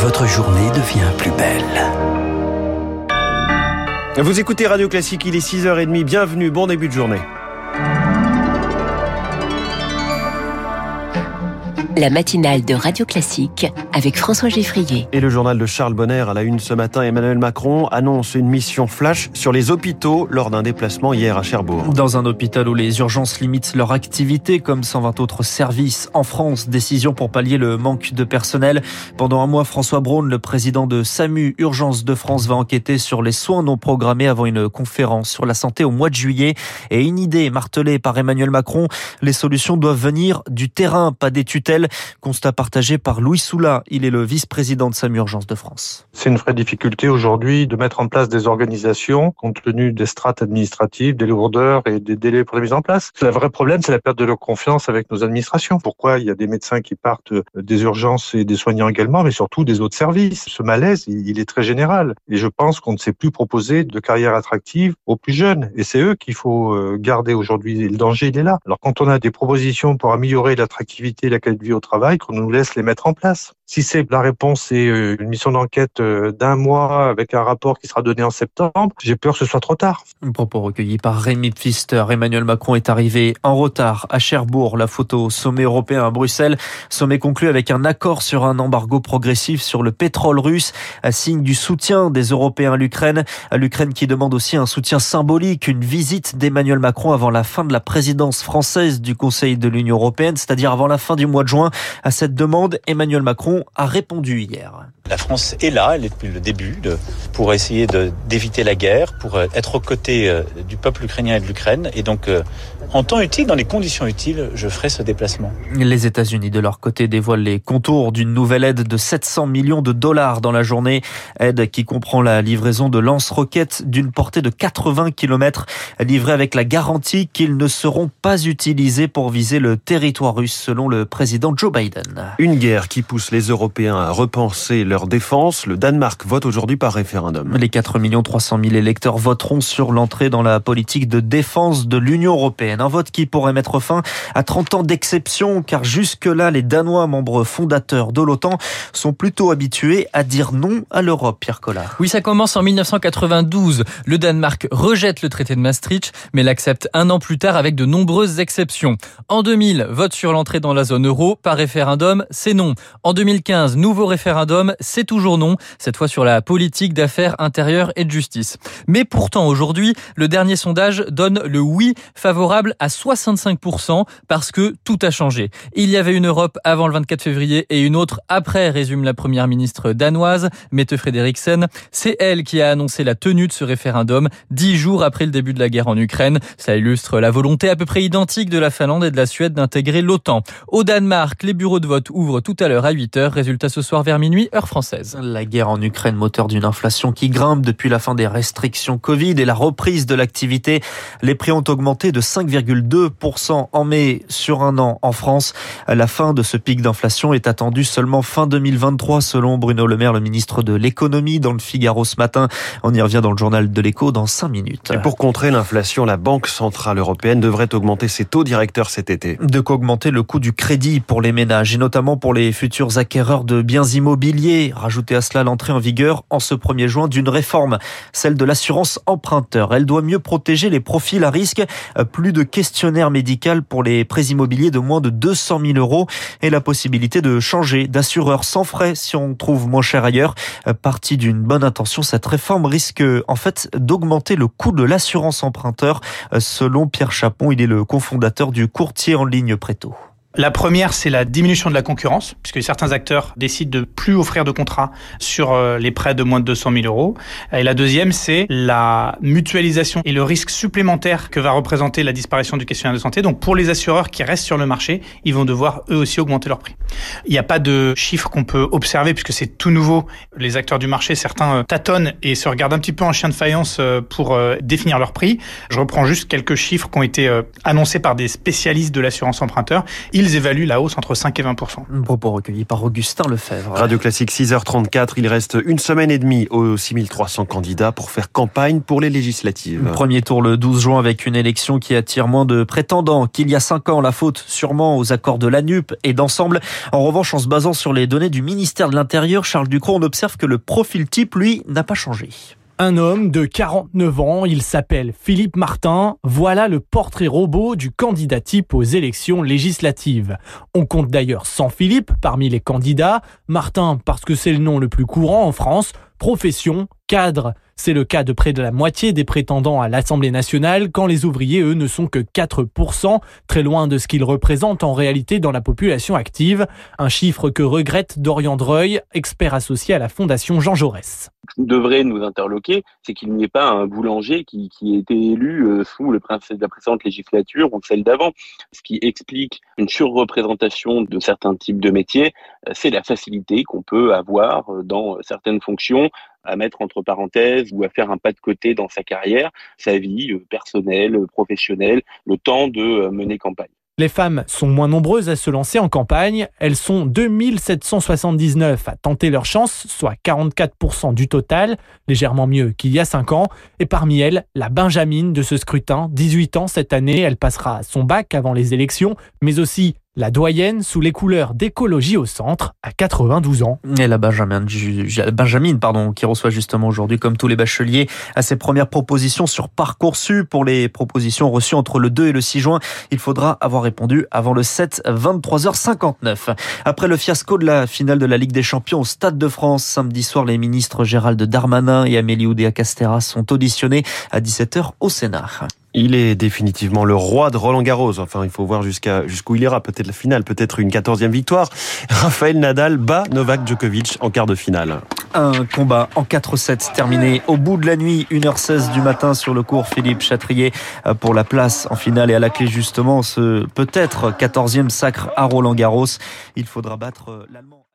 votre journée devient plus belle. Vous écoutez Radio Classique, il est 6h30, bienvenue, bon début de journée. La matinale de Radio Classique avec François Geffrier. Et le journal de Charles Bonner à la une ce matin, Emmanuel Macron annonce une mission flash sur les hôpitaux lors d'un déplacement hier à Cherbourg. Dans un hôpital où les urgences limitent leur activité comme 120 autres services en France, décision pour pallier le manque de personnel. Pendant un mois, François Braun, le président de SAMU Urgence de France, va enquêter sur les soins non programmés avant une conférence sur la santé au mois de juillet. Et une idée martelée par Emmanuel Macron, les solutions doivent venir du terrain, pas des tutelles. Constat partagé par Louis Soula. Il est le vice-président de SAMU Urgence de France. C'est une vraie difficulté aujourd'hui de mettre en place des organisations compte tenu des strates administratives, des lourdeurs et des délais pour la mise en place. Le vrai problème, c'est la perte de leur confiance avec nos administrations. Pourquoi il y a des médecins qui partent des urgences et des soignants également, mais surtout des autres services? Ce malaise, il est très général. Et je pense qu'on ne sait plus proposer de carrière attractive aux plus jeunes. Et c'est eux qu'il faut euh, garder aujourd'hui. Le danger, il est là. Alors quand on a des propositions pour améliorer l'attractivité et la qualité vie au travail qu'on nous laisse les mettre en place. Si c'est la réponse c'est euh, une mission d'enquête euh, d'un mois avec un rapport qui sera donné en septembre, j'ai peur que ce soit trop tard. Un propos recueilli par Rémi Pfister. Emmanuel Macron est arrivé en retard à Cherbourg. La photo sommet européen à Bruxelles. Sommet conclu avec un accord sur un embargo progressif sur le pétrole russe, à signe du soutien des Européens à l'Ukraine. L'Ukraine qui demande aussi un soutien symbolique, une visite d'Emmanuel Macron avant la fin de la présidence française du Conseil de l'Union européenne, c'est-à-dire avant la fin du mois de juin. À cette demande, Emmanuel Macron a répondu hier. La France est là, elle est depuis le début, de, pour essayer d'éviter la guerre, pour euh, être aux côtés euh, du peuple ukrainien et de l'Ukraine. Et donc, euh, en temps utile, dans les conditions utiles, je ferai ce déplacement. Les États-Unis, de leur côté, dévoilent les contours d'une nouvelle aide de 700 millions de dollars dans la journée. Aide qui comprend la livraison de lance-roquettes d'une portée de 80 km, livrée avec la garantie qu'ils ne seront pas utilisés pour viser le territoire russe, selon le président Joe Biden. Une guerre qui pousse les Européens à repenser leur défense. Le Danemark vote aujourd'hui par référendum. Les 4 300 000 électeurs voteront sur l'entrée dans la politique de défense de l'Union européenne. Un vote qui pourrait mettre fin à 30 ans d'exception, car jusque-là, les Danois, membres fondateurs de l'OTAN, sont plutôt habitués à dire non à l'Europe, Pierre Collard. Oui, ça commence en 1992. Le Danemark rejette le traité de Maastricht, mais l'accepte un an plus tard avec de nombreuses exceptions. En 2000, vote sur l'entrée dans la zone euro par référendum, c'est non. En 2015, nouveau référendum, c'est toujours non, cette fois sur la politique d'affaires intérieures et de justice. Mais pourtant, aujourd'hui, le dernier sondage donne le oui favorable à 65% parce que tout a changé. Il y avait une Europe avant le 24 février et une autre après, résume la première ministre danoise, Mette Frederiksen. C'est elle qui a annoncé la tenue de ce référendum dix jours après le début de la guerre en Ukraine. Ça illustre la volonté à peu près identique de la Finlande et de la Suède d'intégrer l'OTAN. Au Danemark, les bureaux de vote ouvrent tout à l'heure à 8h. Résultat ce soir vers minuit, heure française. La guerre en Ukraine, moteur d'une inflation qui grimpe depuis la fin des restrictions Covid et la reprise de l'activité. Les prix ont augmenté de 5,2% en mai sur un an en France. La fin de ce pic d'inflation est attendue seulement fin 2023 selon Bruno Le Maire, le ministre de l'économie dans le Figaro ce matin. On y revient dans le journal de l'écho dans 5 minutes. Et pour contrer l'inflation, la Banque Centrale Européenne devrait augmenter ses taux directeurs cet été. De qu'augmenter le coût du crédit pour les ménages et notamment pour les futurs acquéreurs de biens immobiliers. Rajouter à cela l'entrée en vigueur en ce 1er juin d'une réforme, celle de l'assurance emprunteur. Elle doit mieux protéger les profils à risque. Plus de questionnaire médical pour les prêts immobiliers de moins de 200 000 euros et la possibilité de changer d'assureur sans frais si on trouve moins cher ailleurs. Partie d'une bonne intention, cette réforme risque en fait d'augmenter le coût de l'assurance emprunteur. Selon Pierre Chapon, il est le cofondateur du courtier en ligne Préto. La première, c'est la diminution de la concurrence, puisque certains acteurs décident de plus offrir de contrats sur euh, les prêts de moins de 200 000 euros. Et la deuxième, c'est la mutualisation et le risque supplémentaire que va représenter la disparition du questionnaire de santé. Donc pour les assureurs qui restent sur le marché, ils vont devoir eux aussi augmenter leur prix. Il n'y a pas de chiffres qu'on peut observer, puisque c'est tout nouveau. Les acteurs du marché, certains euh, tâtonnent et se regardent un petit peu en chien de faïence euh, pour définir leur prix. Je reprends juste quelques chiffres qui ont été annoncés par des spécialistes de l'assurance emprunteur ils évaluent la hausse entre 5 et 20% Propos recueillis par Augustin Lefebvre. Radio Classique 6h34, il reste une semaine et demie aux 6300 candidats pour faire campagne pour les législatives. Premier tour le 12 juin avec une élection qui attire moins de prétendants qu'il y a 5 ans. La faute sûrement aux accords de l'ANUP et d'ensemble. En revanche, en se basant sur les données du ministère de l'Intérieur, Charles Ducrot, on observe que le profil type, lui, n'a pas changé. Un homme de 49 ans, il s'appelle Philippe Martin. Voilà le portrait robot du candidat type aux élections législatives. On compte d'ailleurs sans Philippe parmi les candidats. Martin parce que c'est le nom le plus courant en France. Profession, cadre. C'est le cas de près de la moitié des prétendants à l'Assemblée nationale, quand les ouvriers, eux, ne sont que 4%, très loin de ce qu'ils représentent en réalité dans la population active. Un chiffre que regrette Dorian Dreuil, expert associé à la Fondation Jean Jaurès devrait nous interloquer, c'est qu'il n'y ait pas un boulanger qui, qui ait été élu euh, sous le la précédente législature ou celle d'avant. Ce qui explique une surreprésentation de certains types de métiers, euh, c'est la facilité qu'on peut avoir euh, dans certaines fonctions à mettre entre parenthèses ou à faire un pas de côté dans sa carrière, sa vie personnelle, professionnelle, le temps de mener campagne. Les femmes sont moins nombreuses à se lancer en campagne. Elles sont 2779 à tenter leur chance, soit 44% du total, légèrement mieux qu'il y a 5 ans. Et parmi elles, la Benjamine de ce scrutin, 18 ans cette année, elle passera son bac avant les élections, mais aussi la doyenne sous les couleurs d'écologie au centre à 92 ans. Et la Benjamin, Benjamin pardon, qui reçoit justement aujourd'hui, comme tous les bacheliers, à ses premières propositions sur Parcoursup. Pour les propositions reçues entre le 2 et le 6 juin, il faudra avoir répondu avant le 7, 23h59. Après le fiasco de la finale de la Ligue des Champions au Stade de France, samedi soir, les ministres Gérald Darmanin et Amélie Oudéa-Castéra sont auditionnés à 17h au Sénat. Il est définitivement le roi de Roland Garros. Enfin, il faut voir jusqu'où il ira. Peut-être la finale, peut-être une quatorzième victoire. Raphaël Nadal bat Novak Djokovic en quart de finale. Un combat en 4-7 terminé au bout de la nuit, 1h16 du matin sur le cours Philippe Chatrier pour la place en finale et à la clé justement ce peut-être quatorzième sacre à Roland Garros. Il faudra battre l'Allemand.